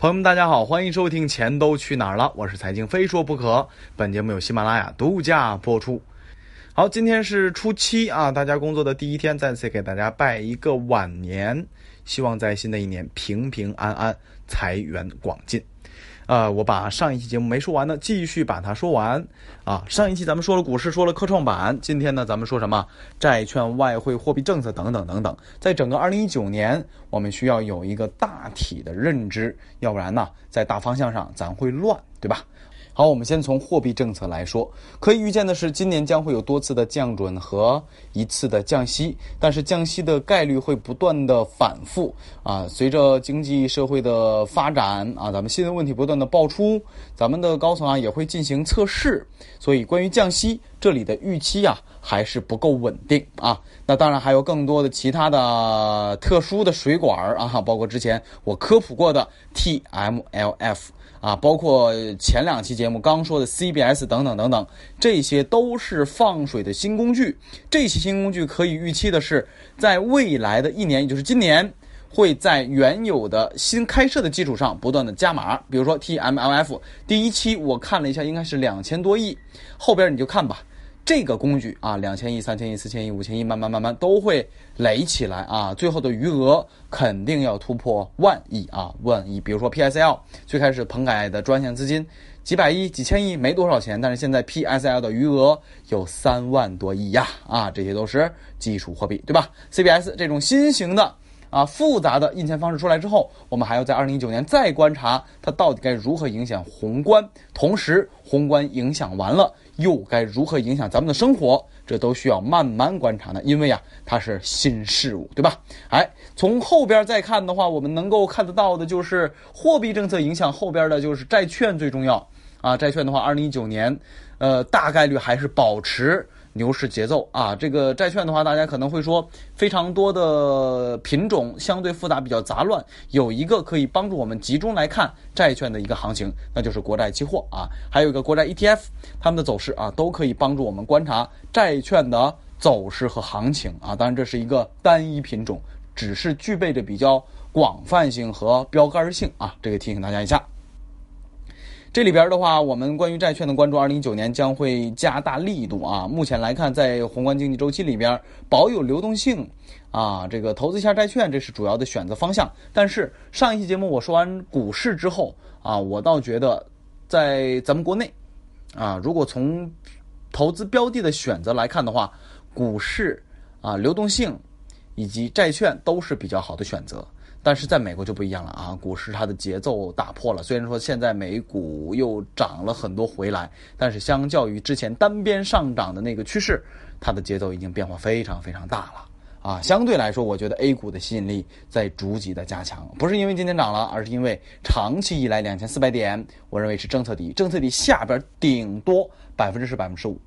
朋友们，大家好，欢迎收听《钱都去哪儿了》，我是财经非说不可。本节目由喜马拉雅独家播出。好，今天是初七啊，大家工作的第一天，再次给大家拜一个晚年，希望在新的一年平平安安，财源广进。呃，我把上一期节目没说完的，继续把它说完啊。上一期咱们说了股市，说了科创板，今天呢，咱们说什么？债券、外汇、货币政策等等等等。在整个二零一九年，我们需要有一个大体的认知，要不然呢，在大方向上咱会乱，对吧？好，我们先从货币政策来说，可以预见的是，今年将会有多次的降准和一次的降息，但是降息的概率会不断的反复啊。随着经济社会的发展啊，咱们新的问题不断的爆出，咱们的高层啊也会进行测试，所以关于降息这里的预期啊还是不够稳定啊。那当然还有更多的其他的特殊的水管啊，包括之前我科普过的 TMLF。啊，包括前两期节目刚说的 CBS 等等等等，这些都是放水的新工具。这些新工具可以预期的是，在未来的一年，也就是今年，会在原有的新开设的基础上不断的加码。比如说 TMLF 第一期我看了一下，应该是两千多亿，后边你就看吧。这个工具啊，两千亿、三千亿、四千亿、五千亿，慢慢慢慢都会垒起来啊，最后的余额肯定要突破万亿啊，万亿。比如说 PSL 最开始棚改的专项资金几百亿、几千亿没多少钱，但是现在 PSL 的余额有三万多亿呀啊，这些都是基础货币，对吧？CBS 这种新型的啊复杂的印钱方式出来之后，我们还要在二零一九年再观察它到底该如何影响宏观，同时宏观影响完了。又该如何影响咱们的生活？这都需要慢慢观察的，因为呀，它是新事物，对吧？哎，从后边再看的话，我们能够看得到的就是货币政策影响后边的就是债券最重要啊。债券的话，二零一九年，呃，大概率还是保持。牛市节奏啊，这个债券的话，大家可能会说非常多的品种相对复杂，比较杂乱。有一个可以帮助我们集中来看债券的一个行情，那就是国债期货啊，还有一个国债 ETF，它们的走势啊，都可以帮助我们观察债券的走势和行情啊。当然，这是一个单一品种，只是具备着比较广泛性和标杆性啊，这个提醒大家一下。这里边的话，我们关于债券的关注，二零一九年将会加大力度啊。目前来看，在宏观经济周期里边，保有流动性啊，这个投资一下债券，这是主要的选择方向。但是上一期节目我说完股市之后啊，我倒觉得在咱们国内啊，如果从投资标的的选择来看的话，股市啊，流动性以及债券都是比较好的选择。但是在美国就不一样了啊，股市它的节奏打破了。虽然说现在美股又涨了很多回来，但是相较于之前单边上涨的那个趋势，它的节奏已经变化非常非常大了啊。相对来说，我觉得 A 股的吸引力在逐级的加强，不是因为今天涨了，而是因为长期以来两千四百点，我认为是政策底，政策底下边顶多百分之十、百分之十五，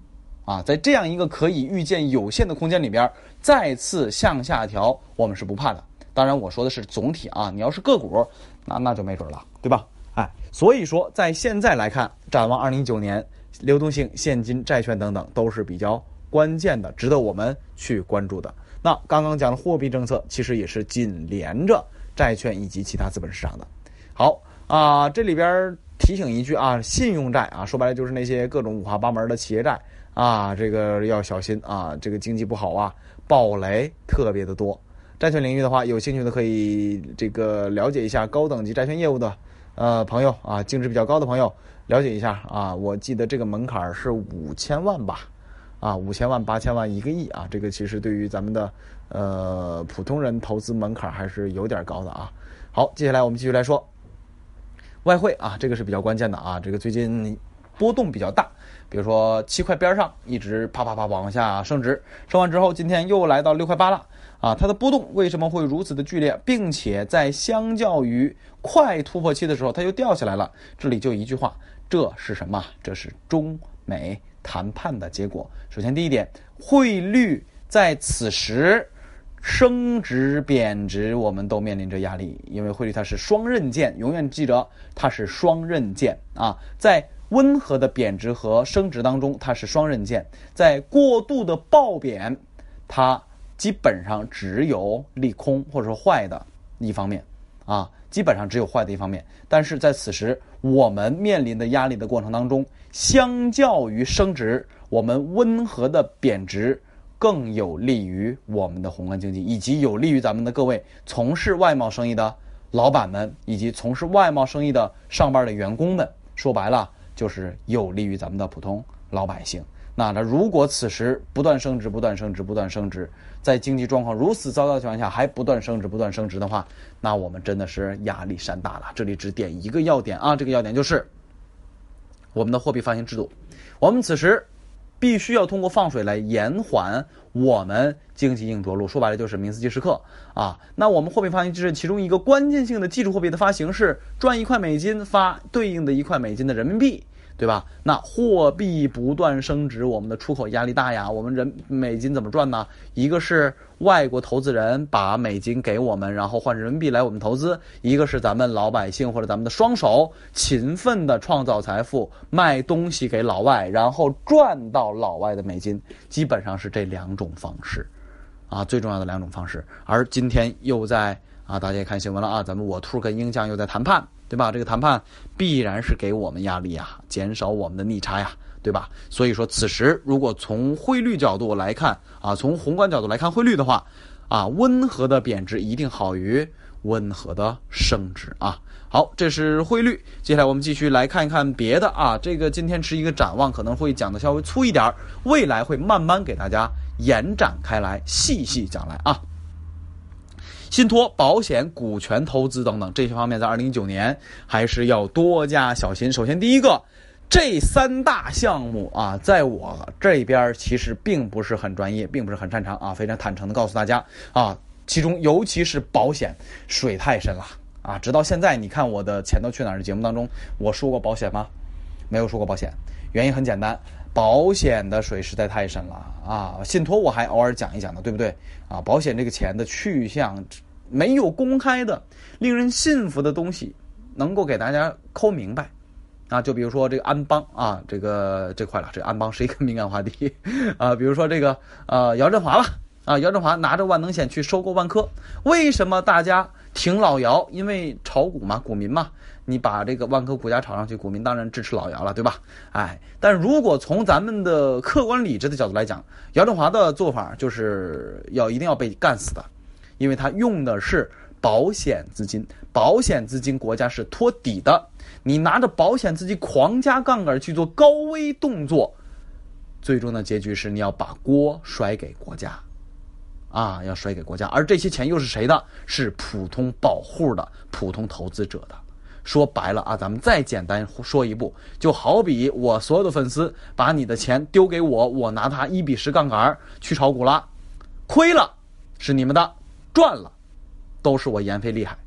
啊，在这样一个可以预见有限的空间里边，再次向下调，我们是不怕的。当然，我说的是总体啊，你要是个股，那那就没准了，对吧？哎，所以说在现在来看，展望二零一九年，流动性、现金、债券等等都是比较关键的，值得我们去关注的。那刚刚讲的货币政策，其实也是紧连着债券以及其他资本市场的。好啊，这里边提醒一句啊，信用债啊，说白了就是那些各种五花八门的企业债啊，这个要小心啊，这个经济不好啊，暴雷特别的多。债券领域的话，有兴趣的可以这个了解一下高等级债券业务的呃朋友啊，净值比较高的朋友了解一下啊。我记得这个门槛是五千万吧，啊五千万八千万一个亿啊，这个其实对于咱们的呃普通人投资门槛还是有点高的啊。好，接下来我们继续来说外汇啊，这个是比较关键的啊，这个最近波动比较大，比如说七块边上一直啪啪啪往下升值，升完之后今天又来到六块八了。啊，它的波动为什么会如此的剧烈，并且在相较于快突破期的时候，它又掉下来了？这里就一句话，这是什么？这是中美谈判的结果。首先，第一点，汇率在此时升值贬值，我们都面临着压力，因为汇率它是双刃剑，永远记着它是双刃剑啊，在温和的贬值和升值当中，它是双刃剑，在过度的暴贬，它。基本上只有利空或者说坏的一方面，啊，基本上只有坏的一方面。但是在此时，我们面临的压力的过程当中，相较于升值，我们温和的贬值更有利于我们的宏观经济，以及有利于咱们的各位从事外贸生意的老板们，以及从事外贸生意的上班的员工们。说白了，就是有利于咱们的普通老百姓。那那如果此时不断升值、不断升值、不断升值，在经济状况如此糟糕的情况下还不断升值、不断升值的话，那我们真的是压力山大了。这里只点一个要点啊，这个要点就是我们的货币发行制度。我们此时必须要通过放水来延缓我们经济硬着陆。说白了就是明斯基时刻啊。那我们货币发行制其中一个关键性的基础货币的发行是赚一块美金发对应的一块美金的人民币。对吧？那货币不断升值，我们的出口压力大呀。我们人美金怎么赚呢？一个是外国投资人把美金给我们，然后换人民币来我们投资；一个是咱们老百姓或者咱们的双手勤奋的创造财富，卖东西给老外，然后赚到老外的美金。基本上是这两种方式，啊，最重要的两种方式。而今天又在啊，大家也看新闻了啊，咱们我兔跟鹰酱又在谈判。对吧？这个谈判必然是给我们压力啊，减少我们的逆差呀，对吧？所以说，此时如果从汇率角度来看啊，从宏观角度来看汇率的话，啊，温和的贬值一定好于温和的升值啊。好，这是汇率。接下来我们继续来看一看别的啊。这个今天是一个展望，可能会讲的稍微粗一点儿未来会慢慢给大家延展开来，细细讲来啊。信托、保险、股权投资等等这些方面，在二零一九年还是要多加小心。首先，第一个，这三大项目啊，在我这边其实并不是很专业，并不是很擅长啊。非常坦诚的告诉大家啊，其中尤其是保险，水太深了啊！直到现在，你看我的《钱都去哪儿》的节目当中，我说过保险吗？没有说过保险，原因很简单，保险的水实在太深了啊。信托我还偶尔讲一讲的，对不对？啊，保险这个钱的去向。没有公开的、令人信服的东西，能够给大家抠明白，啊，就比如说这个安邦啊，这个这块了，这安邦是一个敏感话题 啊。比如说这个呃姚振华吧，啊姚振华拿着万能险去收购万科，为什么大家挺老姚？因为炒股嘛，股民嘛，你把这个万科股价炒上去，股民当然支持老姚了，对吧？哎，但如果从咱们的客观理智的角度来讲，姚振华的做法就是要一定要被干死的。因为他用的是保险资金，保险资金国家是托底的，你拿着保险资金狂加杠杆去做高危动作，最终的结局是你要把锅甩给国家，啊，要甩给国家，而这些钱又是谁的？是普通保户的、普通投资者的。说白了啊，咱们再简单说一步，就好比我所有的粉丝把你的钱丢给我，我拿它一比十杠杆去炒股了，亏了是你们的。赚了，都是我闫飞厉害，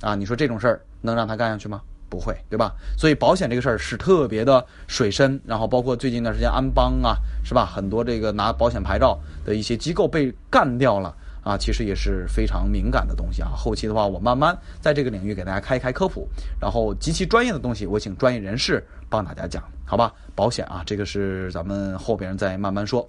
啊，你说这种事儿能让他干下去吗？不会，对吧？所以保险这个事儿是特别的水深，然后包括最近一段时间安邦啊，是吧？很多这个拿保险牌照的一些机构被干掉了啊，其实也是非常敏感的东西啊。后期的话，我慢慢在这个领域给大家开一开科普，然后极其专业的东西，我请专业人士帮大家讲，好吧？保险啊，这个是咱们后边再慢慢说。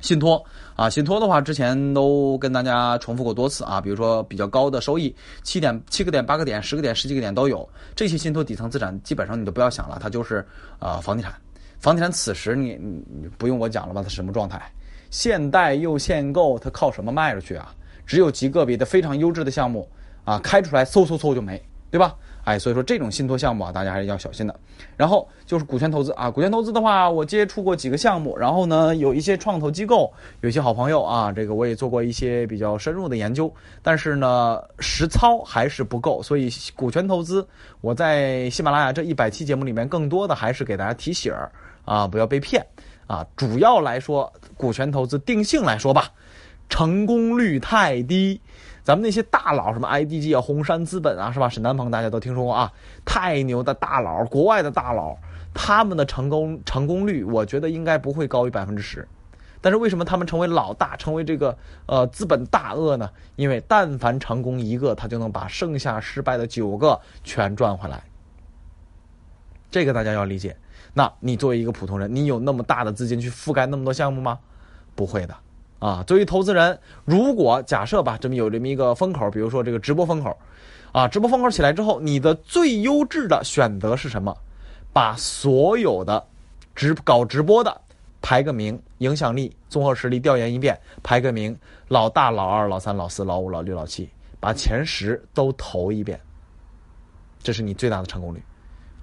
信托啊，信托的话，之前都跟大家重复过多次啊。比如说比较高的收益，七点七个点、八个点、十个点、十几个点都有。这些信托底层资产，基本上你都不要想了，它就是啊房地产。房地产此时你你不用我讲了吧？它什么状态？现贷又限购，它靠什么卖出去啊？只有极个别的非常优质的项目啊，开出来嗖嗖嗖就没，对吧？哎，所以说这种信托项目啊，大家还是要小心的。然后就是股权投资啊，股权投资的话，我接触过几个项目，然后呢，有一些创投机构，有一些好朋友啊，这个我也做过一些比较深入的研究，但是呢，实操还是不够。所以股权投资，我在喜马拉雅这一百期节目里面，更多的还是给大家提醒儿啊，不要被骗啊。主要来说，股权投资定性来说吧，成功率太低。咱们那些大佬，什么 IDG 啊、红杉资本啊，是吧？沈南鹏大家都听说过啊，太牛的大佬，国外的大佬，他们的成功成功率，我觉得应该不会高于百分之十。但是为什么他们成为老大，成为这个呃资本大鳄呢？因为但凡成功一个，他就能把剩下失败的九个全赚回来。这个大家要理解。那你作为一个普通人，你有那么大的资金去覆盖那么多项目吗？不会的。啊，作为投资人，如果假设吧，这么有这么一个风口，比如说这个直播风口，啊，直播风口起来之后，你的最优质的选择是什么？把所有的直搞直播的排个名，影响力、综合实力调研一遍，排个名，老大、老二、老三、老四、老五、老六、老七，把前十都投一遍，这是你最大的成功率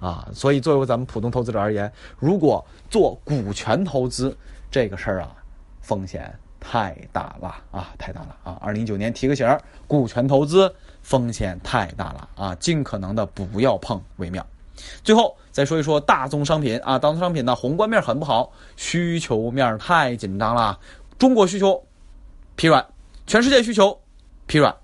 啊！所以，作为咱们普通投资者而言，如果做股权投资这个事儿啊，风险太大了啊，太大了啊！二零一九年提个醒儿，股权投资风险太大了啊，尽可能的不要碰为妙。最后再说一说大宗商品啊，大宗商品呢，宏观面很不好，需求面太紧张了。中国需求疲软，全世界需求疲软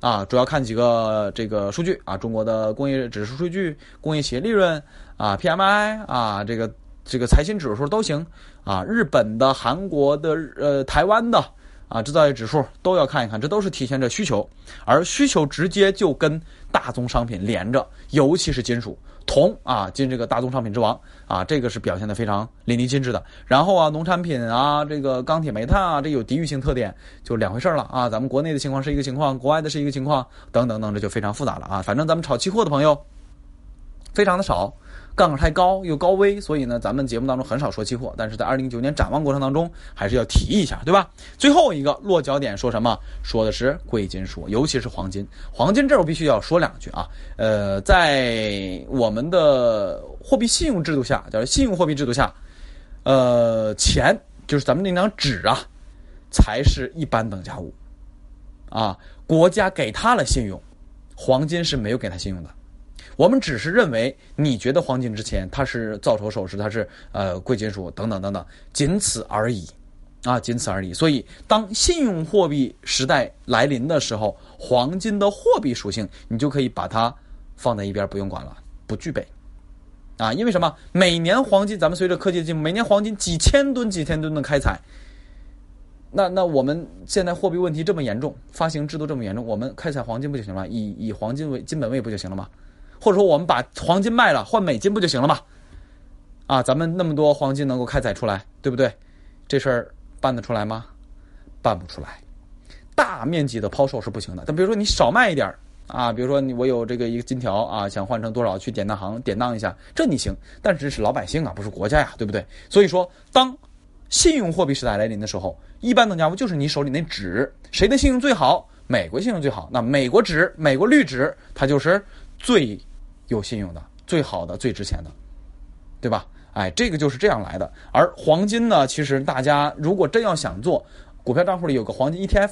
啊，主要看几个这个数据啊，中国的工业指数数据、工业企业利润啊、PMI 啊，这个这个财新指数都行啊，日本的、韩国的、呃台湾的啊制造业指数都要看一看，这都是体现着需求，而需求直接就跟大宗商品连着，尤其是金属。铜啊，进这个大宗商品之王啊，这个是表现的非常淋漓尽致的。然后啊，农产品啊，这个钢铁、煤炭啊，这有地域性特点，就两回事了啊。咱们国内的情况是一个情况，国外的是一个情况，等等等，这就非常复杂了啊。反正咱们炒期货的朋友非常的少。杠杆太高又高危，所以呢，咱们节目当中很少说期货，但是在二零一九年展望过程当中，还是要提一下，对吧？最后一个落脚点说什么？说的是贵金属，尤其是黄金。黄金这儿我必须要说两句啊，呃，在我们的货币信用制度下，叫信用货币制度下，呃，钱就是咱们那张纸啊，才是一般等价物啊，国家给他了信用，黄金是没有给他信用的。我们只是认为你觉得黄金值钱，它是造筹首饰，它是呃贵金属等等等等，仅此而已，啊，仅此而已。所以，当信用货币时代来临的时候，黄金的货币属性你就可以把它放在一边不用管了，不具备，啊，因为什么？每年黄金，咱们随着科技的进步，每年黄金几千吨、几千吨的开采，那那我们现在货币问题这么严重，发行制度这么严重，我们开采黄金不就行了？以以黄金为金本位不就行了吗？或者说，我们把黄金卖了换美金不就行了吗？啊，咱们那么多黄金能够开采出来，对不对？这事儿办得出来吗？办不出来。大面积的抛售是不行的。但比如说你少卖一点啊，比如说你我有这个一个金条啊，想换成多少去典当行典当一下，这你行。但是是老百姓啊，不是国家呀，对不对？所以说，当信用货币时代来临的时候，一般等价物就是你手里那纸，谁的信用最好？美国信用最好，那美国纸、美国绿纸，它就是最。有信用的、最好的、最值钱的，对吧？哎，这个就是这样来的。而黄金呢，其实大家如果真要想做，股票账户里有个黄金 ETF，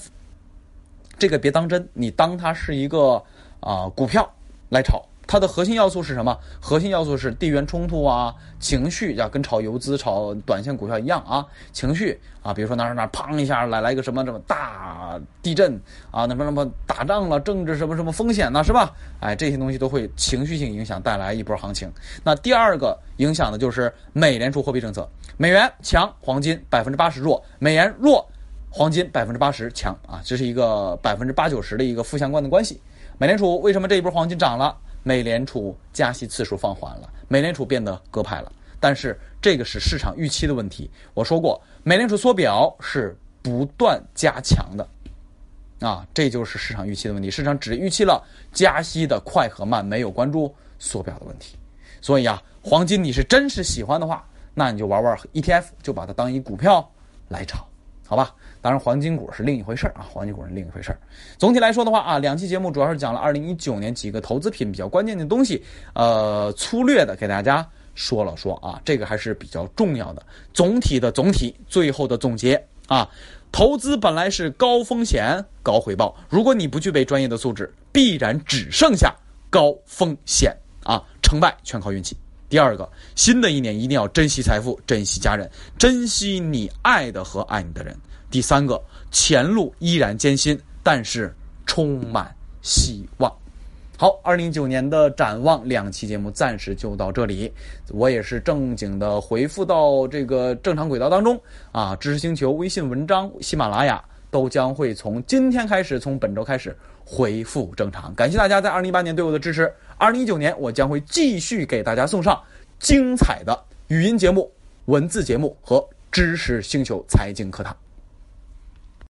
这个别当真，你当它是一个啊股票来炒。它的核心要素是什么？核心要素是地缘冲突啊，情绪要，跟炒游资、炒短线股票一样啊，情绪啊，比如说哪哪哪砰一下来来一个什么什么大地震啊，那么什么打仗了，政治什么什么风险呢，是吧？哎，这些东西都会情绪性影响带来一波行情。那第二个影响的就是美联储货币政策，美元强，黄金百分之八十弱；美元弱，黄金百分之八十强啊，这是一个百分之八九十的一个负相关的关系。美联储为什么这一波黄金涨了？美联储加息次数放缓了，美联储变得鸽派了，但是这个是市场预期的问题。我说过，美联储缩表是不断加强的，啊，这就是市场预期的问题。市场只预期了加息的快和慢，没有关注缩表的问题。所以啊，黄金你是真是喜欢的话，那你就玩玩 ETF，就把它当一股票来炒，好吧？当然，黄金股是另一回事啊，黄金股是另一回事。总体来说的话啊，两期节目主要是讲了二零一九年几个投资品比较关键的东西，呃，粗略的给大家说了说啊，这个还是比较重要的。总体的总体，最后的总结啊，投资本来是高风险高回报，如果你不具备专业的素质，必然只剩下高风险啊，成败全靠运气。第二个，新的一年一定要珍惜财富，珍惜家人，珍惜你爱的和爱你的人。第三个，前路依然艰辛，但是充满希望。好，二零一九年的展望两期节目暂时就到这里。我也是正经的回复到这个正常轨道当中啊。知识星球微信文章、喜马拉雅都将会从今天开始，从本周开始恢复正常。感谢大家在二零一八年对我的支持。二零一九年，我将会继续给大家送上精彩的语音节目、文字节目和知识星球财经课堂。